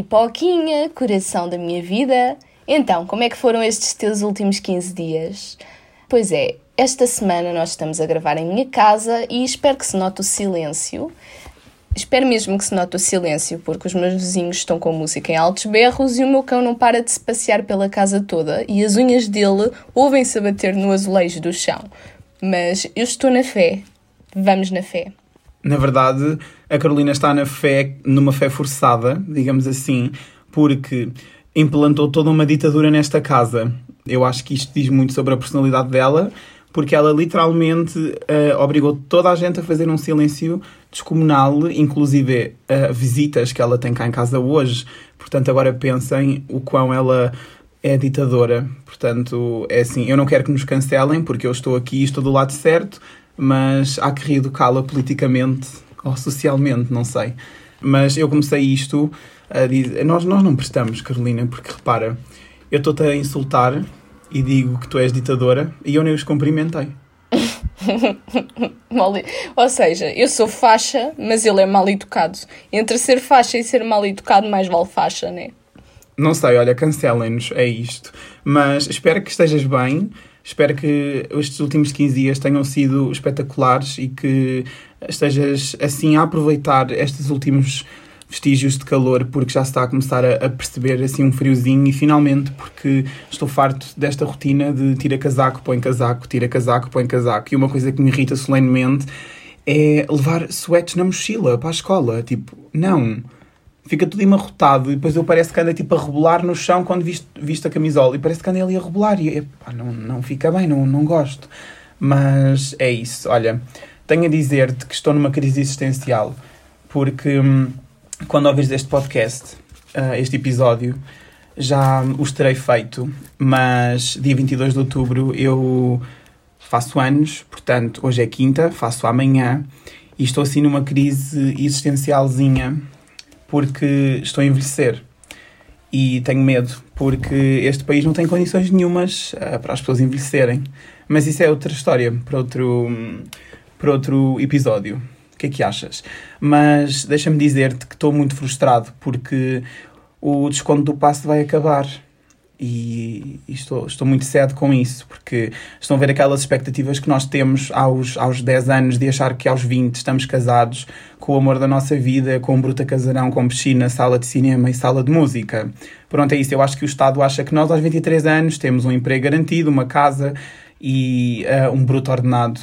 Pipoquinha, coração da minha vida. Então, como é que foram estes teus últimos 15 dias? Pois é, esta semana nós estamos a gravar em minha casa e espero que se note o silêncio. Espero mesmo que se note o silêncio, porque os meus vizinhos estão com música em altos berros e o meu cão não para de se passear pela casa toda e as unhas dele ouvem-se bater no azulejo do chão. Mas eu estou na fé. Vamos na fé. Na verdade, a Carolina está na fé, numa fé forçada, digamos assim, porque implantou toda uma ditadura nesta casa. Eu acho que isto diz muito sobre a personalidade dela, porque ela literalmente uh, obrigou toda a gente a fazer um silêncio descomunal, inclusive uh, visitas que ela tem cá em casa hoje. Portanto, agora pensem o quão ela é ditadora. Portanto, é assim, eu não quero que nos cancelem, porque eu estou aqui e estou do lado certo, mas há que reeducá-la politicamente ou socialmente, não sei. Mas eu comecei isto a dizer. Nós, nós não prestamos, Carolina, porque repara, eu estou-te a insultar e digo que tu és ditadora e eu nem os cumprimentei. Ou seja, eu sou faixa, mas ele é mal educado. Entre ser faixa e ser mal educado, mais vale faixa, né? Não sei, olha, cancelem-nos, é isto. Mas espero que estejas bem. Espero que estes últimos 15 dias tenham sido espetaculares e que estejas assim a aproveitar estes últimos vestígios de calor porque já se está a começar a, perceber assim um friozinho. E finalmente porque estou farto desta rotina de tira casaco, põe casaco, tira casaco, põe casaco. E uma coisa que me irrita solenemente é levar sweats na mochila para a escola, tipo, não fica tudo emarrotado e depois eu parece que anda tipo a rebolar no chão quando visto, visto a camisola. E parece que anda ali a rebolar e epá, não, não fica bem, não, não gosto. Mas é isso, olha tenho a dizer-te que estou numa crise existencial porque hum, quando ouvires este podcast, uh, este episódio, já os terei feito, mas dia 22 de outubro eu faço anos, portanto, hoje é quinta, faço amanhã e estou assim numa crise existencialzinha porque estou a envelhecer e tenho medo porque este país não tem condições nenhumas uh, para as pessoas envelhecerem. Mas isso é outra história para outro, para outro episódio que é que achas? Mas deixa-me dizer-te que estou muito frustrado porque o desconto do passe vai acabar. E, e, estou, estou muito cedo com isso, porque estão a ver aquelas expectativas que nós temos aos, aos 10 anos de achar que aos 20 estamos casados com o amor da nossa vida, com um bruta casarão, com piscina, sala de cinema e sala de música. Pronto, é isso. Eu acho que o Estado acha que nós aos 23 anos temos um emprego garantido, uma casa e uh, um bruto ordenado.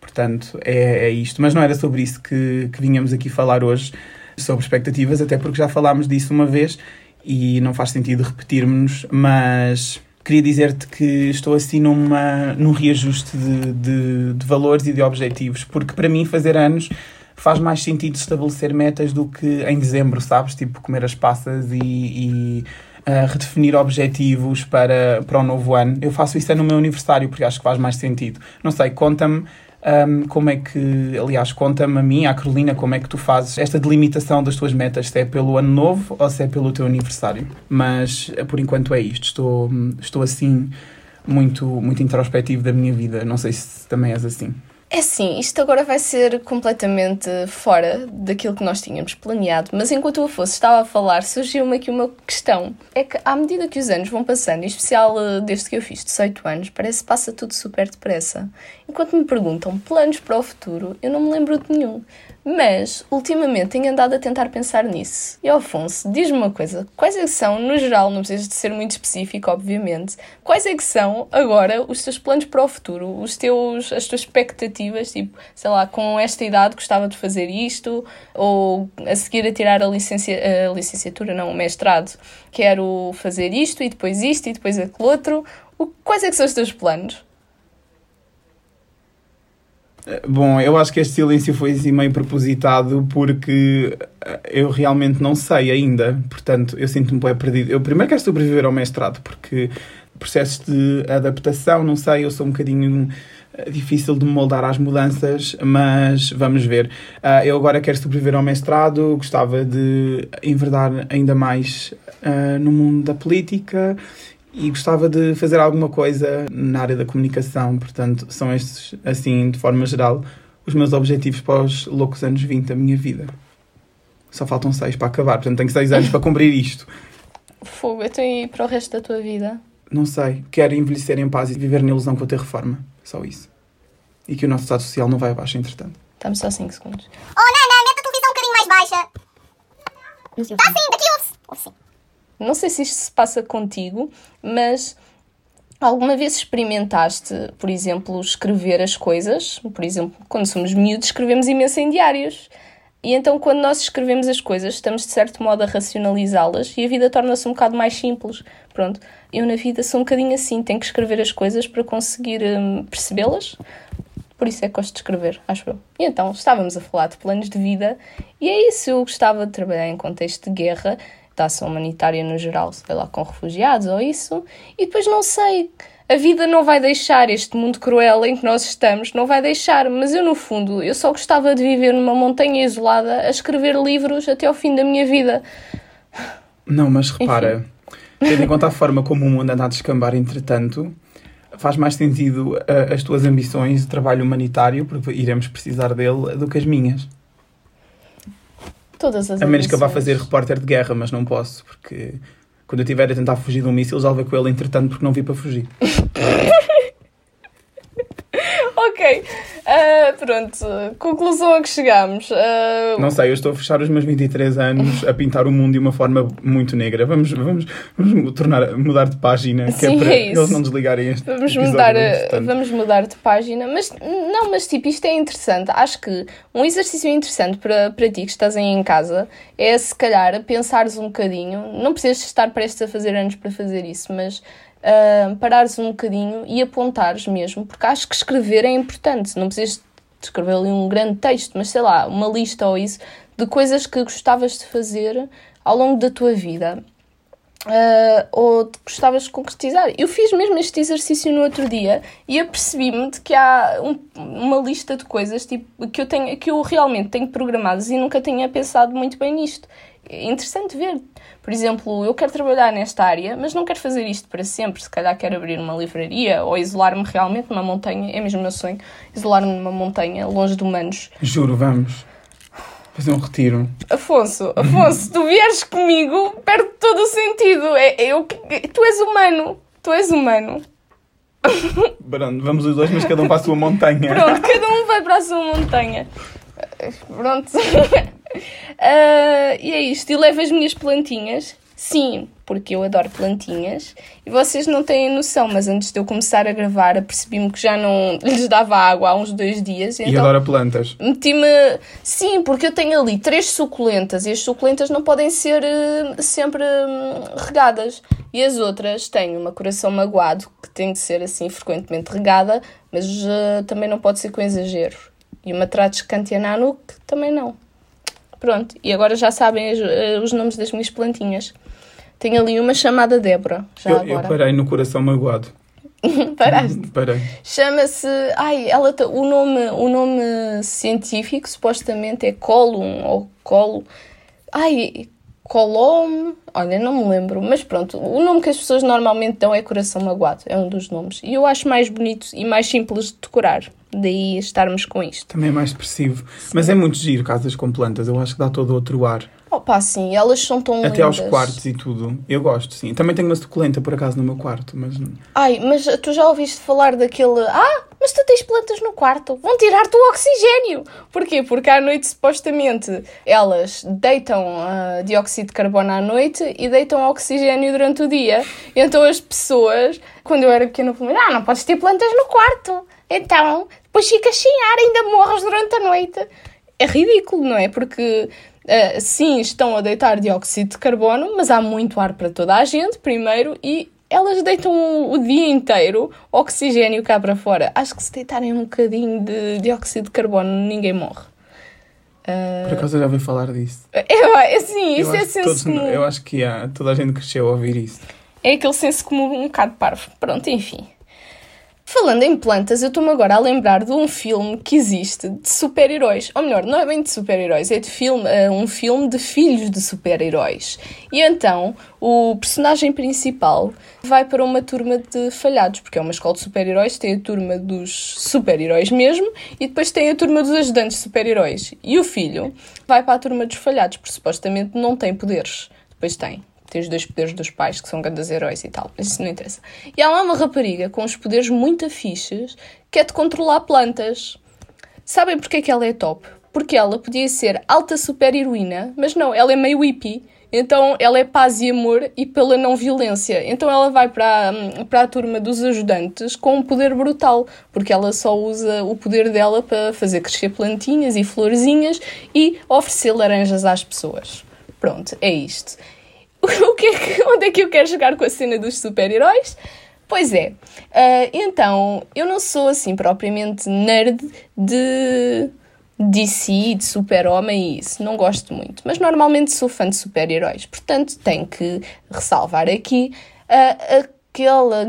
Portanto, é, é isto. Mas não era sobre isso que, que vinhamos aqui falar hoje, sobre expectativas, até porque já falámos disso uma vez e não faz sentido repetirmos, mas queria dizer-te que estou assim numa, num reajuste de, de, de, valores e de objetivos, porque para mim fazer anos faz mais sentido estabelecer metas do que em dezembro, sabes? Tipo, comer as passas e, e uh, redefinir objetivos para, para o novo ano. Eu faço isso é no meu aniversário, porque acho que faz mais sentido. Não sei, conta-me um, como é que, aliás, conta-me a mim, à Carolina, como é que tu fazes esta delimitação das tuas metas, se é pelo ano novo ou se é pelo teu aniversário. Mas por enquanto é isto. Estou, estou assim muito, muito introspectivo da minha vida. Não sei se também és assim. É sim, isto agora vai ser completamente fora daquilo que nós tínhamos planeado, mas enquanto o Afonso estava a falar, surgiu-me aqui uma questão. É que à medida que os anos vão passando, em especial eh, desde que eu fiz 18 anos, parece que passa tudo super depressa. Enquanto me perguntam planos para o futuro, eu não me lembro de nenhum. Mas, ultimamente, tenho andado a tentar pensar nisso. E, Afonso, diz-me uma coisa. Quais é que são, no geral, não precisas de ser muito específico, obviamente, quais é que são, agora, os teus planos para o futuro? Os teus, as tuas expectativas, tipo, sei lá, com esta idade gostava de fazer isto, ou a seguir a tirar a, a licenciatura, não, o mestrado, quero fazer isto, e depois isto, e depois aquele outro. O, quais é que são os teus planos? Bom, eu acho que este silêncio foi assim meio propositado porque eh, eu realmente não sei ainda, portanto eu sinto-me bem perdido. Eu primeiro quero sobreviver ao mestrado porque processos de adaptação, não sei, eu sou um bocadinho eh, difícil de moldar às mudanças, mas vamos ver. Uh, eu agora quero sobreviver ao mestrado, gostava de enverdar ainda mais no mundo da política e gostava de fazer alguma coisa na área da comunicação. Portanto, são estes, assim, de forma geral, os meus objetivos para os loucos anos 20 da minha vida. Só faltam seis para acabar, portanto tenho seis anos para cumprir isto. Fogo, eu tenho para o resto da tua vida. Não sei. Quero envelhecer em paz e viver na ilusão que vou ter reforma. Só isso. E que o nosso estado social não vai abaixo, entretanto. Estamos só 5 segundos. Oh, Nana, mete a televisão um bocadinho mais baixa. Está sim, daqui ouve-se. Ouve-se. Não sei se isto se passa contigo, mas alguma vez experimentaste, por exemplo, escrever as coisas? Por exemplo, quando somos miúdos, escrevemos imenso em diários. E então, quando nós escrevemos as coisas, estamos de certo modo a racionalizá-las e a vida torna-se um bocado mais simples. Pronto, eu na vida sou um bocadinho assim, tenho que escrever as coisas para conseguir hum, percebê-las. Por isso é que gosto de escrever, acho eu. E então, estávamos a falar de planos de vida e é isso. Eu gostava de trabalhar em contexto de guerra, de ação humanitária no geral, sei lá, com refugiados ou isso. E depois não sei, a vida não vai deixar este mundo cruel em que nós estamos, não vai deixar, mas eu no fundo, eu só gostava de viver numa montanha isolada a escrever livros até ao fim da minha vida. Não, mas repara, tendo em conta a forma como o mundo anda a descambar, entretanto, faz mais sentido uh, as tuas ambições de trabalho humanitário, porque iremos precisar dele, do que as minhas. Todas as A menos que eu vá fazer repórter de guerra, mas não posso, porque quando eu estiver a tentar fugir de um míssil, já levei com ele entretanto, porque não vi para fugir. Ok, Ah, pronto, conclusão a que chegamos. Ah, Não sei, eu estou a fechar os meus 23 anos a pintar o mundo de uma forma muito negra. Vamos, vamos, vamos tornar, mudar de página, que Sim, é para é isso. eles não desligarem este Vamos mudar, a- entretanto. vamos mudar de página, mas não, mas tipo, isto é interessante. Acho que um exercício interessante para, para ti que estás aí em casa é se calhar pensares um bocadinho, não precisas estar prestes a fazer anos para fazer isso, mas ah, parares um bocadinho e apontares mesmo, porque acho que escrever é importante. Não precisas escrever ali um grande texto, mas sei lá, uma lista ou isso de coisas que gostavas de fazer ao longo da tua vida. Ah, ou te gostavas de concretizar. Eu fiz mesmo este exercício no outro dia e apercebi-me de que há um- uma lista de coisas tipo, que, eu tenho, que eu realmente tenho programadas e nunca tinha pensado muito bem nisto. É interessante ver. Por exemplo, eu quero trabalhar nesta área, mas não quero fazer isto para sempre. Se calhar quero abrir uma livraria ou isolar-me realmente numa montanha. É mesmo o meu sonho. Isolar-me numa montanha, longe de humanos. Juro, vamos fazer um retiro. Afonso, Afonso, tu vieres comigo, perde todo o sentido. É, é eu, tu és humano. Tu és humano. Pronto, vamos os dois, mas cada um para a sua montanha. Pronto, cada um vai para a sua montanha. Pronto. Ah, e é isto. E levo as minhas plantinhas. Sim, porque eu adoro plantinhas. E vocês não têm noção, mas antes de eu começar a gravar, apercebi-me que já não lhes dava água há uns dois dias. E então adora plantas. Meti-me. Sim, porque eu tenho ali três suculentas e as suculentas não podem ser eh, sempre hum, regadas. E as outras têm uma coração magoado, que tem de ser assim frequentemente regada, mas eh, também não pode ser com exagero. E uma Trates Cantiananu, que também não. Pronto, e agora já sabem as- eh, os nomes das minhas plantinhas. Tenho ali uma chamada Débora, já Eu, eu agora. parei no coração magoado. Paraste. Parei. Chama-se. Ai, ela ta- o, nome, o nome científico supostamente é Colum ou Colo. Ai, Colom. Olha, não me lembro, mas pronto. O nome que as pessoas normalmente dão é Coração Magoado, é um dos nomes. E eu acho mais bonito e mais simples de decorar. Daí estarmos com isto. Também é mais expressivo. Mas é muito giro casas com plantas. Eu acho que dá todo outro ar. Opa, sim, elas são tão Até aos lindas. quartos e tudo. Eu gosto, sim. Também tenho uma suculenta, por acaso, no meu quarto. Mas Ai, mas tu já ouviste falar daquele. Ah, mas tu tens plantas no quarto, vão tirar-te o oxigênio. Porquê? Porque à noite, supostamente, elas deitam ah, dióxido de carbono à noite e deitam oxigênio durante o dia. Então as pessoas, quando eu era pequena, falavam: Ah, não podes ter plantas no quarto. Então, depois ficas sem ar, ainda morres durante a noite. É ridículo, não é? Porque. ah, sim, estão a deitar dióxido de carbono, mas há muito ar para toda a gente, primeiro, e elas deitam o, o dia inteiro oxigênio cá para fora. Acho que se deitarem um bocadinho de dióxido de carbono, ninguém morre. Ah, por acaso eu já ouvi falar disso. assim, Eu isso é senso todos- comum. Eu acho que há, toda a gente cresceu a ouvir isso. É aquele senso comum um bocado parvo. Pronto, enfim. Falando em plantas, eu estou-me agora a lembrar de um filme que existe de super-heróis. Ou melhor, não é bem de super-heróis, é de filme, é um filme de filhos de super-heróis. E então, o personagem principal vai para uma turma de falhados, porque é uma escola de super-heróis, tem a turma dos super-heróis mesmo, e depois tem a turma dos ajudantes super-heróis. E o filho vai para a turma dos falhados, porque supostamente não tem poderes. Depois tem tem os dois poderes dos pais, que são grandes heróis e tal, mas isso não interessa. E há lá uma rapariga com os poderes muito afixes que é de controlar plantas. Sabem porque é que ela é top? Porque ela podia ser alta super heroína, mas não, ela é meio hippie. Então ela é paz e amor e pela não violência. Então ela vai para, para a turma dos ajudantes com um poder brutal, porque ela só usa o poder dela para fazer crescer plantinhas e florzinhas e oferecer laranjas às pessoas. Pronto, é isto. O que é que, onde é que eu quero chegar com a cena dos super-heróis? Pois é, ah, então eu não sou assim propriamente nerd de DC, de super-homem e isso, não gosto muito, mas normalmente sou fã de super-heróis, portanto tenho que ressalvar aqui ah, aquela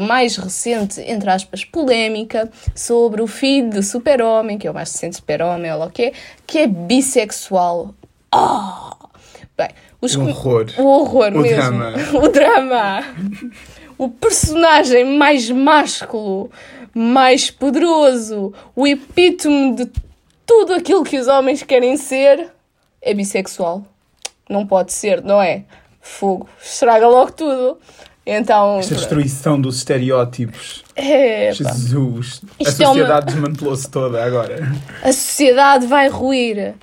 mais recente, entre aspas, polémica sobre o filho do super-homem, que é o mais recente super-homem, ou o que é, que é bissexual. Ah! Bem, os O horror. o horror O mesmo. drama. O drama. O personagem mais másculo, mais poderoso, o epítome de tudo aquilo que os homens querem ser, é bissexual. Não pode ser, não é? Fogo. Estraga logo tudo. Então. Esta destruição dos estereótipos. É. Jesus. a Isto é uma- sociedade desmantelou-se toda agora. A sociedade vai ruir.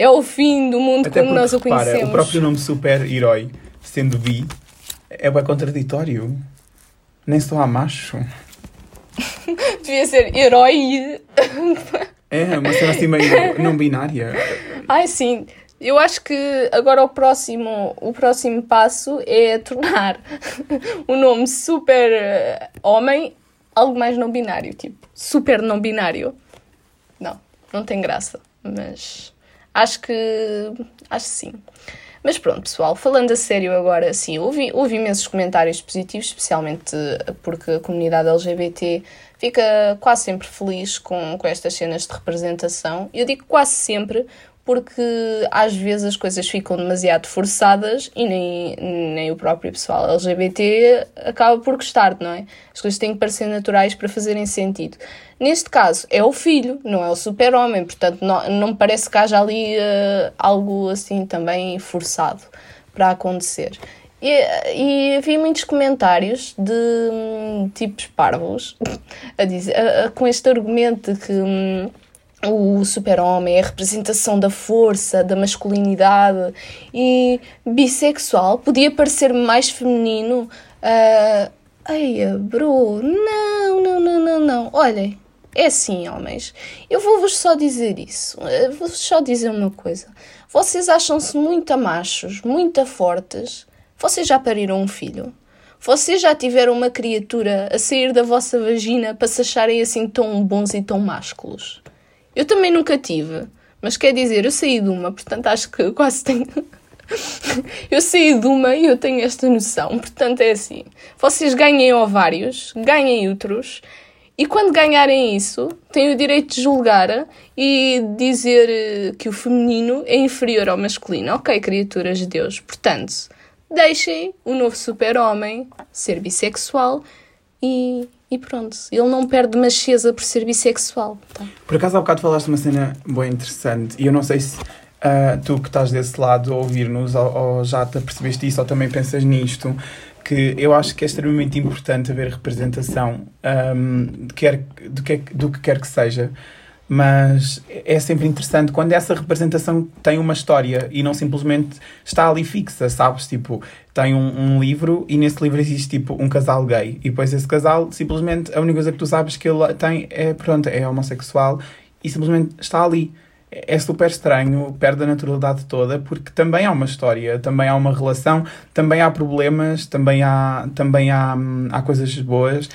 É o fim do mundo Até como porque, nós o repara, conhecemos. o próprio nome super-herói, sendo bi, é bem contraditório. Nem só há macho. Devia ser herói. É, uma cena assim meio não binária. Ai, sim. Eu acho que agora o próximo, o próximo passo é tornar o nome super homem algo mais não binário, tipo super não binário. Não, não tem graça, mas acho que acho que sim. Mas pronto, pessoal, falando a sério agora, sim, houve, houve imensos comentários positivos, especialmente porque a comunidade LGBT fica quase sempre feliz com, com estas cenas de representação. Eu digo quase sempre porque às vezes as coisas ficam demasiado forçadas e nem, nem o próprio pessoal LGBT acaba por gostar, não é? As coisas têm que parecer naturais para fazerem sentido. Neste caso, é o filho, não é o super-homem, portanto, não, não parece que haja ali eh, algo assim também forçado para acontecer. E, e havia muitos comentários de hum, tipos parvos a dizer, a- a- com este argumento de que hum, o super-homem a representação da força, da masculinidade e bissexual podia parecer mais feminino. Uh, Eia, bro, não, não, não, não, não. Olhem, é assim, homens. Eu vou-vos só dizer isso. Eu Vou-vos só dizer uma coisa. Vocês acham-se muito machos, muito fortes. Vocês já pariram um filho? Vocês já tiveram uma criatura a sair da vossa vagina para se acharem assim tão bons e tão másculos? Eu também nunca tive, mas quer dizer, eu saí de uma, portanto acho que quase tenho. eu saí de uma e eu tenho esta noção, portanto é assim: vocês ganhem ovários, ganhem úteros, e quando ganharem isso, têm o direito de julgar e dizer que o feminino é inferior ao masculino. Ok, criaturas de Deus. Portanto, deixem o novo super-homem ser bissexual e, e pronto. Ele não perde macheza por ser bissexual. Tá? Por acaso há bocado falaste uma cena bem interessante e eu não sei se ah, tu que estás desse lado a ouvir-nos ou, ou já te apercebeste isso ou também pensas nisto, que eu acho que é extremamente importante haver representação ahm, de, quer, do, que, do que quer que seja. Mas é sempre interessante quando essa representação tem uma história e não simplesmente está ali fixa, sabes? Tipo, tem um, um livro e nesse livro existe tipo um casal gay e depois esse casal simplesmente a única coisa que tu sabes que ele tem é, pronto, é homossexual e simplesmente está ali. É super estranho, perde a naturalidade toda, porque também há uma história, também há uma relação, também há problemas, também há, também há, hum, há coisas boas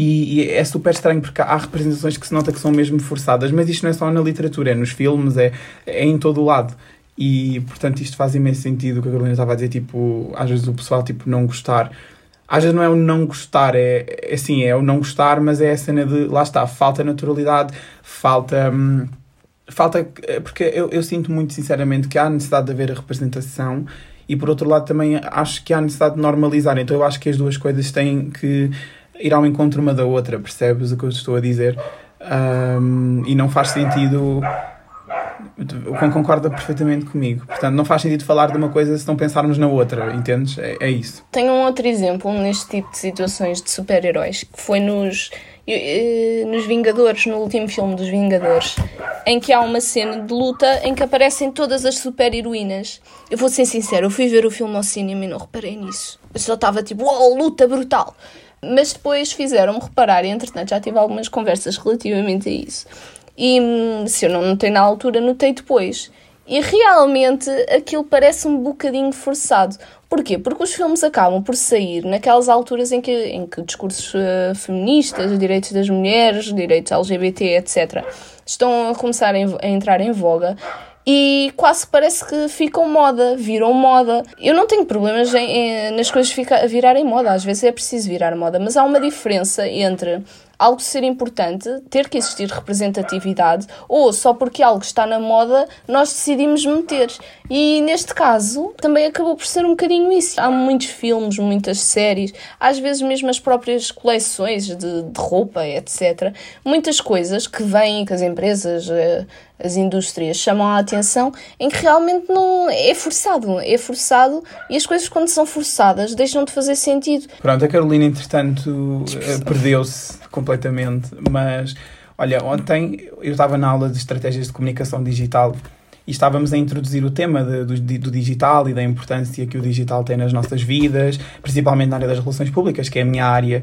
e, e é super estranho porque há representações que se nota que são mesmo forçadas, mas isto não é só na literatura, é nos filmes, é, é em todo o lado. E portanto isto faz imenso sentido o que a Carolina estava a dizer, tipo, às vezes o pessoal tipo, não gostar. às vezes não é o não gostar, é, é assim, é o não gostar, mas é a cena de, lá está, falta naturalidade, falta. Hum, falta. Porque eu, eu sinto muito sinceramente que há necessidade de haver a representação e por outro lado também acho que há necessidade de normalizar. Então eu acho que as duas coisas têm que ir ao encontro uma da outra, percebes o que eu estou a dizer? Um, e não faz sentido o Juan concorda perfeitamente comigo. Portanto, não faz sentido falar de uma coisa se não pensarmos na outra, entendes? É, é isso. Tenho um outro exemplo neste tipo de situações de super-heróis, que foi nos, eh, nos Vingadores, no último filme dos Vingadores, em que há uma cena de luta em que aparecem todas as super-heroínas. Eu vou ser sincero, eu fui ver o filme ao cinema e não reparei nisso. Eu só estava tipo, uau, luta brutal! Mas depois fizeram-me reparar, e entretanto já tive algumas conversas relativamente a isso e hum, se eu não notei na altura, notei depois. E realmente aquilo parece um bocadinho forçado. Porquê? Porque os filmes acabam por sair naquelas alturas em que, em que discursos uh, feministas, direitos das mulheres, direitos LGBT, etc., estão a começar a, a entrar em voga e quase parece que ficam moda, viram moda. Eu não tenho problemas em, em, nas coisas fica, virarem moda, às vezes é preciso virar moda, mas há uma diferença entre algo ser importante, ter que existir representatividade, ou só porque algo está na moda nós decidimos meter. E neste caso também acabou por ser um bocadinho isso. Há muitos filmes, muitas séries, às vezes mesmo as próprias coleções de, de roupa, etc. Muitas coisas que vêm, que as empresas eh, as indústrias chamam a atenção em que realmente não é forçado, é forçado e as coisas quando são forçadas deixam de fazer sentido. Pronto, a Carolina entretanto eh, perdeu-se completamente, mas olha, ontem eu estava na aula de estratégias de comunicação digital e estávamos a introduzir o tema de, do, do, digital e da importância que o digital tem nas nossas vidas, principalmente na área das relações públicas, que é a minha área.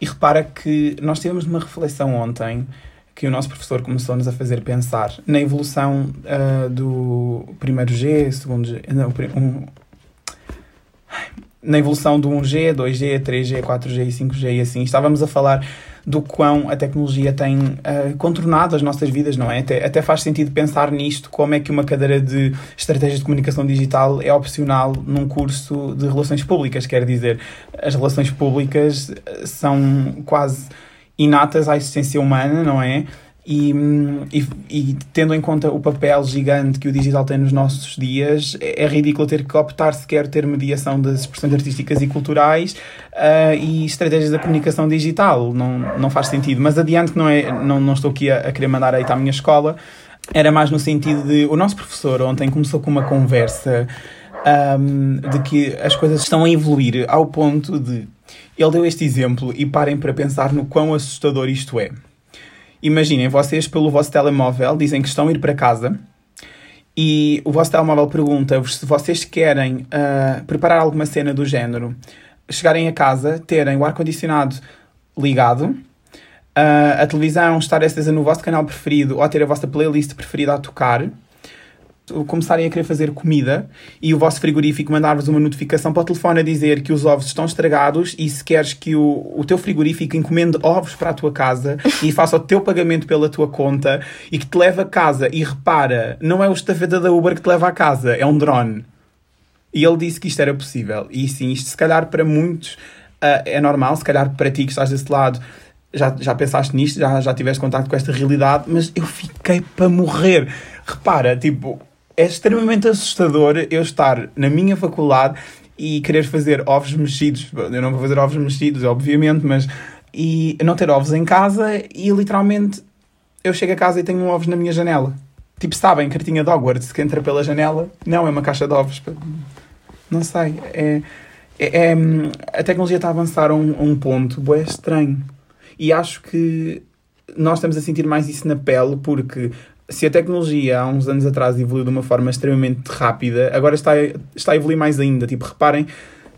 E repara que nós tivemos uma reflexão ontem que o nosso professor começou-nos a fazer pensar na evolução uh, do primeiro G, segundo G, não, um, na evolução do 1G, 2G, 3G, 4G e 5G e assim. Estávamos a falar do quão a tecnologia tem uh, contornado as nossas vidas, não é? Até, até faz sentido pensar nisto, como é que uma cadeira de estratégias de comunicação digital é opcional num curso de relações públicas, quer dizer, as relações públicas são quase inatas à existência humana, não é? E, e, e, tendo em conta o papel gigante que o digital tem nos nossos dias, é, é ridículo ter que optar sequer ter mediação das expressões artísticas e culturais uh, e estratégias da comunicação digital. Não, não faz sentido. Mas adiante, não, é, não, não estou aqui a, a querer mandar aí à minha escola, era mais no sentido de. O nosso professor ontem começou com uma conversa um, de que as coisas estão a evoluir ao ponto de ele deu este exemplo e parem para pensar no quão assustador isto é. Imaginem, vocês pelo vosso telemóvel dizem que estão a ir para casa e o vosso telemóvel pergunta-vos se vocês querem uh, preparar alguma cena do género, chegarem a casa, terem o ar-condicionado ligado, uh, a televisão estar acesa no vosso canal preferido ou ter a vossa playlist preferida a tocar começarem a querer fazer comida e o vosso frigorífico mandar-vos uma notificação para o telefone a dizer que os ovos estão estragados e se queres que o, o teu frigorífico encomende ovos para a tua casa e faça o teu pagamento pela tua conta e que te leve a casa e repara, não é o estafeta da Uber que te leva a casa, é um drone. E ele disse que isto era possível. E sim, isto se calhar para muitos uh, é normal, se calhar para ti que estás desse lado já, já pensaste nisto, já, já tiveste contato com esta realidade, mas eu fiquei para morrer. Repara, tipo, é extremamente assustador eu estar na minha faculdade e querer fazer ovos mexidos. Eu não vou fazer ovos mexidos, obviamente, mas. E não ter ovos em casa e literalmente eu chego a casa e tenho ovos na minha janela. Tipo, sabem, cartinha de Hogwarts que entra pela janela? Não, é uma caixa de ovos. Não sei. É, é, é a tecnologia está a avançar a um, um ponto é estranho. E acho que nós estamos a sentir mais isso na pele porque se a tecnologia há uns anos atrás evoluiu de uma forma extremamente rápida, agora está, está a evoluir mais ainda. Tipo, reparem,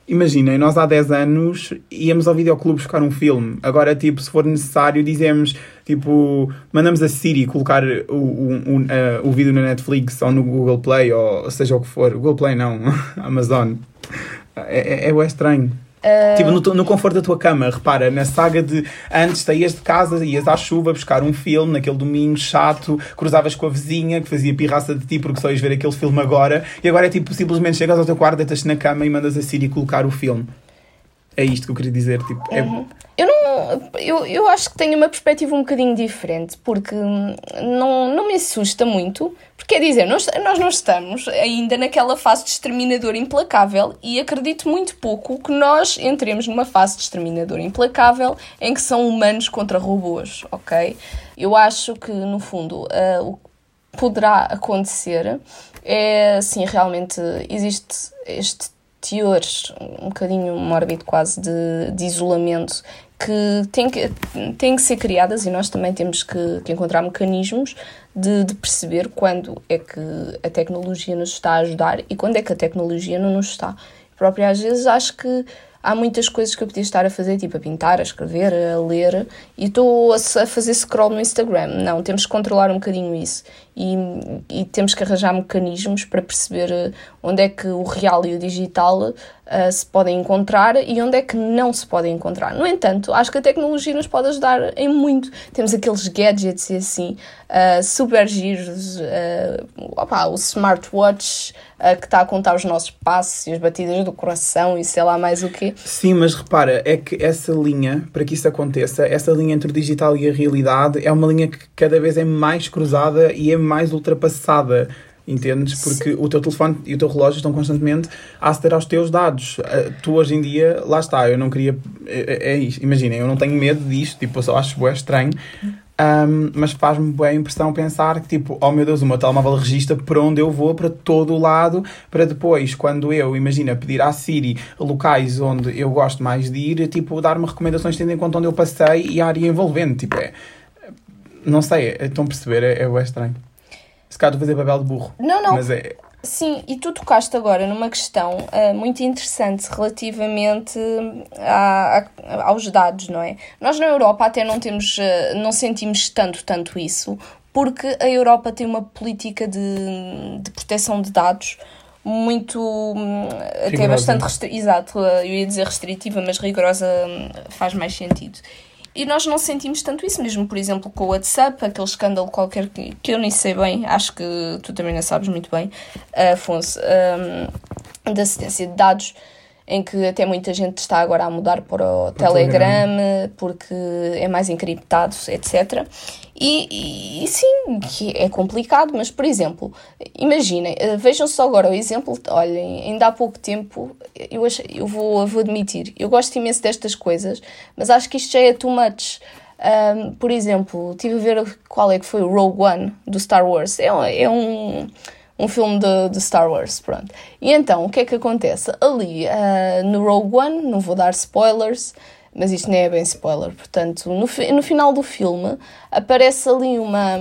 imaginem, nós há 10 anos íamos ao videoclube buscar um filme. Agora, tipo, se for necessário, dizemos, tipo, mandamos a Siri colocar o, o, o, uh, o vídeo na Netflix ou no Google Play, ou seja o que for. Google Play não, Amazon. É, é, é estranho. Uh... Tipo, no, no, conforto da tua cama, repara, na saga de antes saías de casa, ias à chuva buscar um filme, naquele domingo chato, cruzavas com a vizinha que fazia pirraça de ti porque só ias ver aquele filme agora, e agora é tipo, simplesmente chegas ao teu quarto, deitas-te na cama e mandas a Siri colocar o filme. É isto que eu queria dizer. Tipo, é- Uhum. Eu não. Eu, eu acho que tenho uma perspectiva um bocadinho diferente, porque hum, não, não me assusta muito. Porque quer dizer, nós, nós não estamos ainda naquela fase de exterminador implacável e acredito muito pouco que nós entremos numa fase de exterminador implacável em que são humanos contra robôs, ok? Eu acho que, no fundo, ah, o que poderá acontecer é, assim, realmente existe este teor um bocadinho mórbido quase de, de isolamento que tem que, tem que ser criadas e nós também temos que, que encontrar mecanismos de, de perceber quando é que a tecnologia nos está a ajudar e quando é que a tecnologia não nos está. Eu própria às vezes acho que há muitas coisas que eu podia estar a fazer, tipo a pintar, a escrever, a ler, e estou a, fazer scroll no Instagram. Não, temos que controlar um bocadinho isso e, e temos que arranjar mecanismos para perceber eh, onde é que o real e o digital uh, se podem encontrar e onde é que não se podem encontrar. No entanto, acho que a tecnologia nos pode ajudar em muito. Temos aqueles gadgets e assim, uh, super giros, uh, opa, o smartwatch que está a contar os nossos passos e as batidas do coração e sei lá mais o quê. Sim, mas repara, é que essa linha, para que isso aconteça, essa linha entre o digital e a realidade é uma linha que cada vez é mais cruzada e é mais ultrapassada. Entendes? Porque o teu telefone e o teu relógio estão constantemente a aceder aos teus dados. Tu hoje em dia, lá está, eu não queria. É, é isto. Imaginem, eu não tenho medo disto, tipo, eu só acho bué estranho. Um, mas faz-me boa impressão pensar que, tipo, oh meu Deus, o meu telemóvel registra por onde eu vou, para todo o lado, para depois, quando eu, imagina, pedir à Siri locais onde eu gosto mais de ir, tipo, dar-me recomendações tendo em conta onde eu passei e a área envolvente. Tipo, é. Não sei, estão a perceber? É, é estranho. Se calhar estou a fazer papel de burro. Não, não. Mas é. Sim, e tu tocaste agora numa questão uh, muito interessante relativamente a, a, aos dados, não é? Nós na Europa até não temos, uh, não sentimos tanto, tanto isso, porque a Europa tem uma política de, de proteção de dados muito, hum, rigorosa. até bastante restritiva, exato, eu ia dizer restritiva, mas rigorosa hum, faz mais sentido. E nós não sentimos tanto isso, mesmo por exemplo com o WhatsApp, aquele escândalo qualquer que, que eu nem sei bem, acho que tu também não sabes muito bem, Afonso, um, da assistência de dados, em que até muita gente está agora a mudar para o para Telegram, Telegram, porque é mais encriptado, etc. E, e, sim, que é complicado, mas por exemplo, imaginem, eh, vejam só agora o exemplo, olhem, ainda há pouco tempo, eu, acho, eu, vou, eu vou admitir, eu gosto imenso destas coisas, mas acho que isto já é too much. Um, por exemplo, tive a ver qual é que foi o Rogue One do Star Wars. É, é um um filme de, de, Star Wars, pronto. E então, o que é que acontece? Ali, uh, no Rogue One, não vou dar spoilers, mas isto nem é bem spoiler, portanto, no, no final do filme aparece ali uma,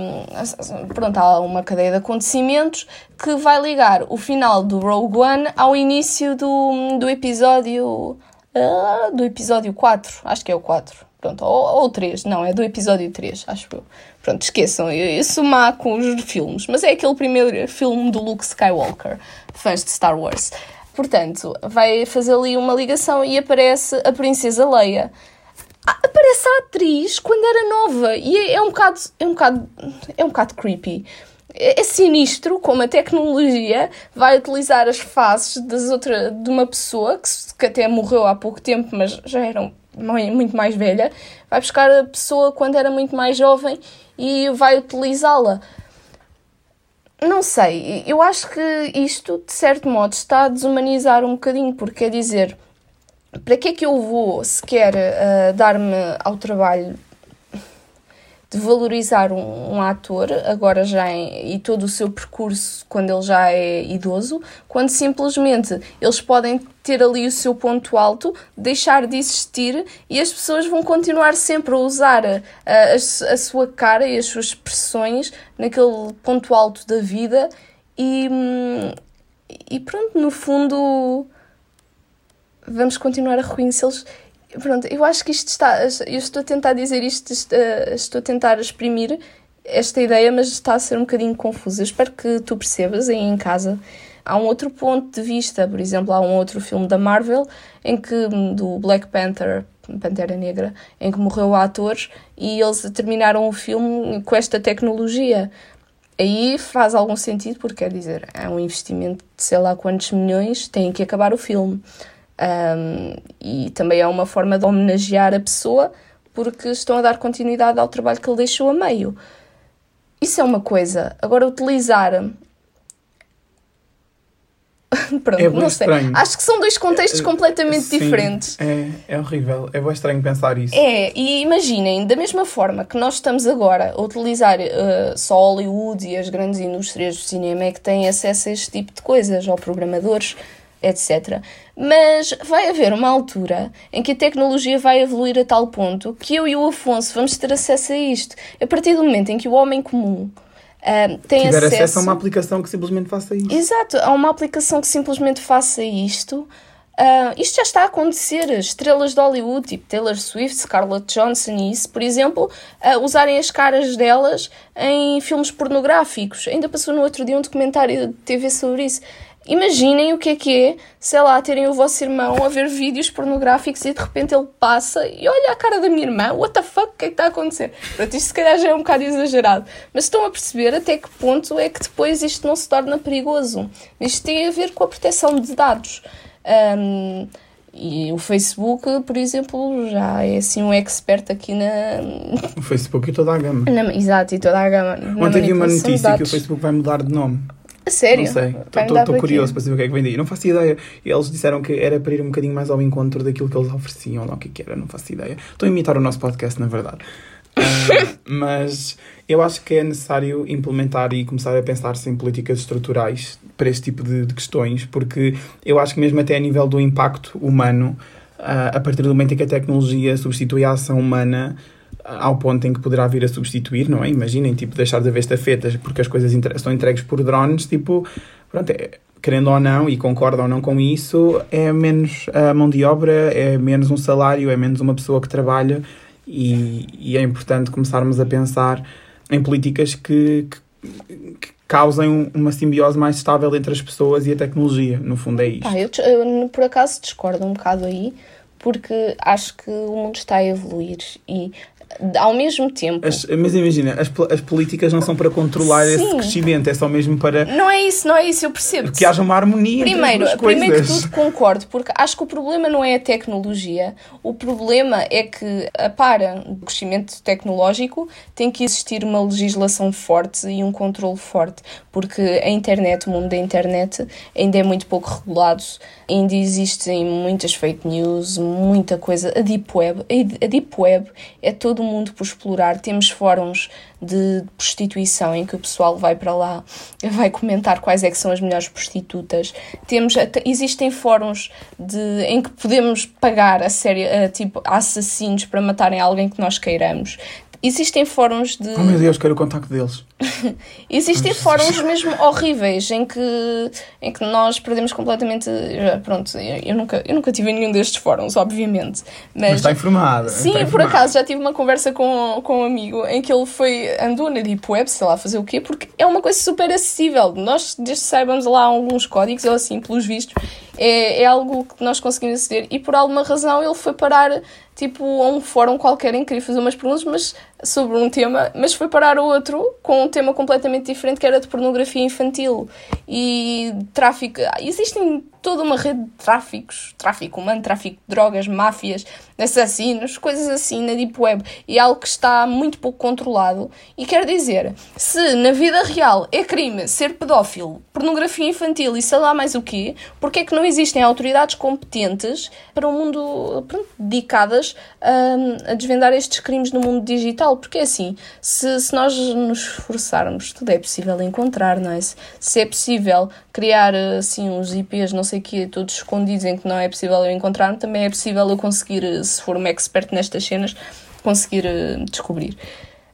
pronto, há uma cadeia de acontecimentos que vai ligar o final do Rogue One ao início do, do episódio, uh, do episódio 4, acho que é o 4, pronto, ou, ou 3, não, é do episódio 3, acho eu. Pronto, esqueçam, eu sou má com os filmes, mas é aquele primeiro filme do Luke Skywalker, fãs de Star Wars. Portanto, vai fazer ali uma ligação e aparece a Princesa Leia. Ah, aparece a atriz quando era nova e é, é um bocado, é um bocado, é um bocado creepy. É, é sinistro como a tecnologia vai utilizar as faces das outra, de uma pessoa que, que até morreu há pouco tempo, mas já era muito mais velha, vai buscar a pessoa quando era muito mais jovem e vai utilizá-la. Não sei, eu acho que isto, de certo modo, está a desumanizar um bocadinho, porque quer dizer, para que é que eu vou sequer uh, dar-me ao trabalho de valorizar um, um, ator, agora já em, e todo o seu percurso quando ele já é idoso, quando simplesmente eles podem ter ali o seu ponto alto, deixar de existir e as pessoas vão continuar sempre a usar a, a, a sua cara e as suas expressões naquele ponto alto da vida e, e pronto, no fundo vamos continuar a reconhecê-los Pronto, eu acho que isto está. Eu estou a tentar dizer isto, estou a tentar exprimir esta ideia, mas está a ser um bocadinho confuso. Eu espero que tu percebas aí em casa. Há um outro ponto de vista, por exemplo, há um outro filme da Marvel em que do Black Panther, Pantera Negra, em que morreu o ator e eles terminaram o filme com esta tecnologia. Aí faz algum sentido, porque quer dizer, é um investimento de sei lá quantos milhões, tem que acabar o filme. Um, e também é uma forma de homenagear a pessoa porque estão a dar continuidade ao trabalho que ele deixou a meio. Isso é uma coisa. Agora, utilizar Pronto, É não sei. estranho. Acho que são dois contextos completamente Sim, diferentes. É, é horrível. É bem estranho pensar isso. É, e imaginem, da mesma forma que nós estamos agora a utilizar uh, só Hollywood e as grandes indústrias do cinema é que têm acesso a este tipo de coisas, ou programadores, etc. Mas vai haver uma altura em que a tecnologia vai evoluir a tal ponto que eu e o Afonso vamos ter acesso a isto. A partir do momento em que o homem comum uh, tem Tiver acesso... acesso a uma aplicação que simplesmente faça isso. Exato, há uma aplicação que simplesmente faça isto. Ah, isto já está a acontecer. Estrelas de Hollywood, tipo Taylor Swift, Scarlett Johansson e isso, por exemplo, ah, usarem as caras delas em filmes pornográficos. Ainda passou no outro dia um documentário de TV sobre isso. Imaginem o que é que é, sei lá, terem o vosso irmão a ver vídeos pornográficos e de repente ele passa e olha a cara da minha irmã, what the fuck, o que é que está a acontecer? Pronto, isto se calhar já é um bocado exagerado, mas estão a perceber até que ponto é que depois isto não se torna perigoso. Isto tem a ver com a proteção de dados. Um, e o Facebook, por exemplo, já é assim um expert aqui na. O Facebook e toda a gama. na exato, e toda a gama. Ontem vi uma notícia que o. Facebook vai mudar de nome. A sério? Não sei. Estou curioso para saber o que é que vem daí. Não faço ideia. Eles disseram que era para ir um bocadinho mais ao encontro daquilo que eles ofereciam, ou lá o que é que era, não faço ideia. Estou a imitar o nosso podcast, na verdade. Ah, mas eu acho que é necessário implementar e começar a pensar-se em políticas estruturais para este tipo de, de questões, porque eu acho que mesmo até a nível do impacto humano, ah, a partir do momento em que a tecnologia substitui a ação humana, ao ponto em que poderá vir a substituir, não é? Imaginem, tipo, deixar de haver estafetas porque as coisas estão entregues por drones, tipo, pronto, é, querendo ou não, e concorda ou não com isso, é menos a mão de obra, é menos um salário, é menos uma pessoa que trabalha e, e é importante começarmos a pensar em políticas que, que, que causem um- uma simbiose mais estável entre as pessoas e a tecnologia. No fundo, é isto. Pá, eu, eu, por acaso discordo um bocado aí, porque acho que o mundo está a evoluir e ao mesmo tempo. As- mas imagina, as, as políticas não são para controlar esse Sim. crescimento, é só mesmo para Não é isso, não é isso, eu percebo. que haja uma harmonia Primeiro, entre primeiro que coisas. tudo concordo, porque acho que o problema não é a tecnologia, o problema é que, a para o crescimento tecnológico, tem que existir uma legislação forte e um controle forte, porque a internet, o mundo da internet, ainda é muito pouco regulado, ainda existem muitas fake news, muita coisa. A Deep Web, a Deep Web é todo o mundo por explorar. Temos fóruns de prostituição em que o pessoal vai para lá, vai comentar quais é que são as melhores prostitutas. Temos, existem fóruns de, em que podemos pagar a sério, a, tipo, assassinos para matarem alguém que nós queiramos. Existem fóruns de. Oh meu Deus, quero o contacto deles. Existem fóruns mesmo horríveis em que, em que nós perdemos completamente. Pronto, eu, nunca, eu nunca tive nenhum destes fóruns, obviamente. Mas, Mas está informada. Sim, está por acaso já tive uma conversa com, com um amigo em que ele foi, andou na Deep Web, sei lá, fazer o quê, porque é uma coisa super acessível. Nós, desde que saibamos lá alguns códigos, ou assim, pelos vistos, é, é algo que nós conseguimos aceder e por alguma razão ele foi parar tipo a um fórum qualquer em que queria fazer umas perguntas mas, sobre um tema, mas foi parar a outro com um tema completamente diferente que era de pornografia infantil e tráfico. Existem toda uma rede de tráficos, tráfico humano, tráfico de drogas, máfias, assassinos, coisas assim na Deep Web e algo que está muito pouco controlado. E quer dizer, se na vida real é crime ser pedófilo, pornografia infantil e sei lá mais o quê, porque é que não existem autoridades competentes para o mundo pronto, dedicadas hum, a desvendar estes crimes no mundo digital? Porque é assim, se, se nós nos esforçarmos, tudo é possível encontrar, não é? Se, se é possível criar assim uns IPs, não sei o quê, todos escondidos em que não é possível eu encontrar, também é possível eu conseguir, eh, se for uma expert nestas cenas, conseguir eh, descobrir.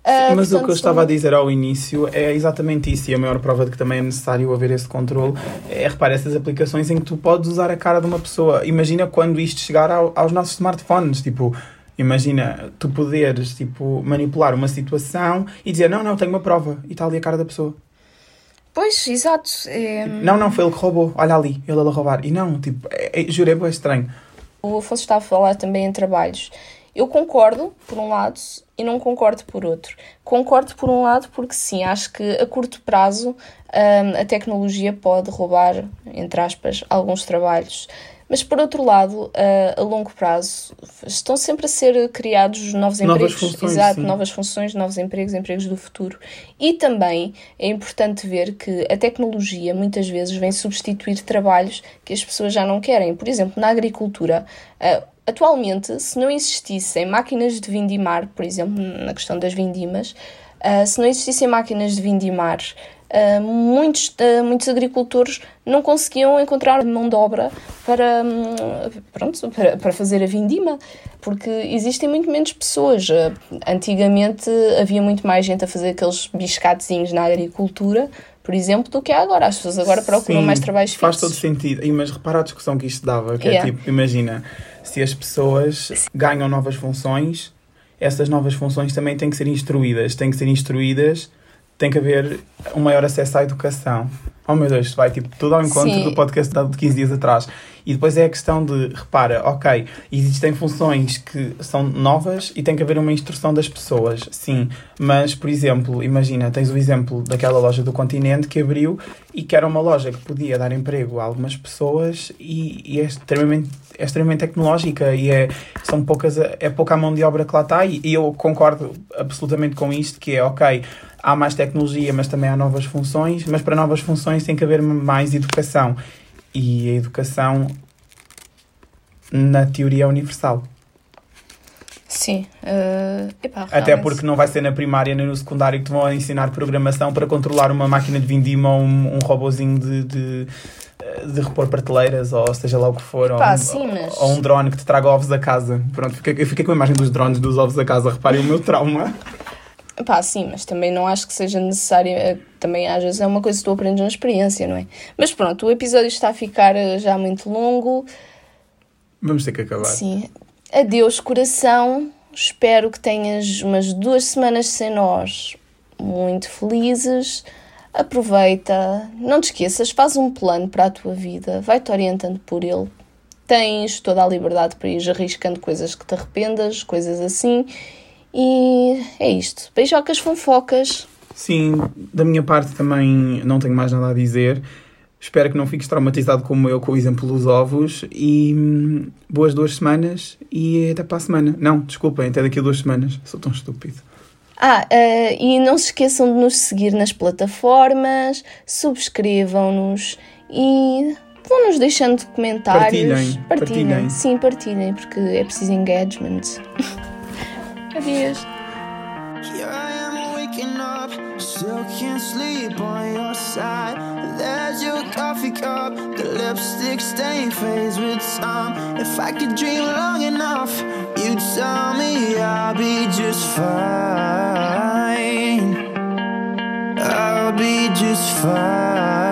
Ah, Mas o que eu estava a dizer ao início é exatamente isso, e a maior prova de que também é necessário haver esse controle é, repara, essas aplicações em que tu podes usar a cara de uma pessoa. Imagina quando isto chegar ao- aos nossos smartphones, tipo, imagina tu poderes, tipo, manipular uma situação e dizer, não, não, tenho uma prova, e está ali a cara da pessoa. Pois, exato. É... Não, não, foi ele que roubou, olha ali, ele a roubar. E não, tipo, é, é, juro, é estranho. O Afonso está a falar também em trabalhos. Eu concordo, por um lado, e não concordo por outro. Concordo por um lado porque sim, acho que a curto prazo hum, a tecnologia pode roubar, entre aspas, alguns trabalhos. Mas por outro lado, a, a longo prazo, estão sempre a ser criados novos, Novas empregos. funções, Exato, sim. novas funções, novos empregos, empregos do futuro. E também é importante ver que a tecnologia muitas vezes vem substituir trabalhos que as pessoas já não querem. Por exemplo, na agricultura, ah, atualmente, se não existissem máquinas de vindimar, por exemplo, na questão das vindimas, ah, se não existissem máquinas de vindimar, ah, muitos, ah, muitos agricultores não conseguiam encontrar mão de obra para, hum, pronto, para, para fazer a vindima, porque existem muito menos pessoas. Ah, Antigamente havia muito mais gente a fazer aqueles biscatezinhos na agricultura, por exemplo, do que há agora. As pessoas agora procuram Sim, mais trabalhos Faz fixos. todo sentido. E, mas repara a discussão que isto dava, que é Yeah. tipo, imagina, se as pessoas ganham novas funções, essas novas funções também têm que ser instruídas. Têm que ser instruídas, tem que haver um maior acesso à educação. Oh meu Deus, vai tipo tudo ao encontro Sim. do podcast dado de 15 dias atrás. E depois é a questão de, repara, ok, existem funções que são novas e tem que haver uma instrução das pessoas, sim. Mas, por exemplo, imagina, tens o exemplo daquela loja do continente que abriu e que era uma loja que podia dar emprego a algumas pessoas e, e é, extremamente, é extremamente tecnológica e é, são poucas, é pouca a mão de obra que lá está e, e eu concordo absolutamente com isto, que é, ok, há mais tecnologia, mas também há novas funções, mas para novas funções tem que haver mais educação. E a educação, na teoria, é universal. Sim. ah, epá, Até porque não vai ser na primária nem no secundário que te vão ensinar programação para controlar uma máquina de vindima ou um, um robozinho de, de, eh, de repor prateleiras ou seja lá o que for. Epá, ou, um, sim, mas- ou um drone que te traga ovos a casa. Pronto, eu fiquei com a imagem dos drones dos ovos a casa. Reparem o meu trauma. Pá, sim, mas também não acho que seja necessário. eh, Também às vezes é uma coisa que tu aprendes na experiência, não é? Mas pronto, o episódio está a ficar eh, já muito longo. Vamos ter que acabar. Sim. Adeus, coração. Espero que tenhas umas duas semanas sem nós muito felizes. Aproveita. Não te esqueças, faz um plano para a tua vida. Vai-te orientando por ele. Tens toda a liberdade para ir arriscando coisas que te arrependas, coisas assim. E é isto. Beijocas fonfocas. Sim, da minha parte também não tenho mais nada a dizer. Espero que não fiques traumatizado como eu com o exemplo dos ovos. E hum, boas duas semanas e até para a semana. Não, desculpem, até daqui a duas semanas. Sou tão estúpido. Ah, eh, e não se esqueçam de nos seguir nas plataformas, subscrevam-nos e vão-nos deixando comentários. Partilhem, partilhem. Sim, partilhem, porque é preciso engagement. Adeus. Here I am waking up, still can't sleep on your side. There's your coffee cup, the lipstick stain fades with time. If I could dream long enough, you'd tell me I'll be just fine. I'll be just fine.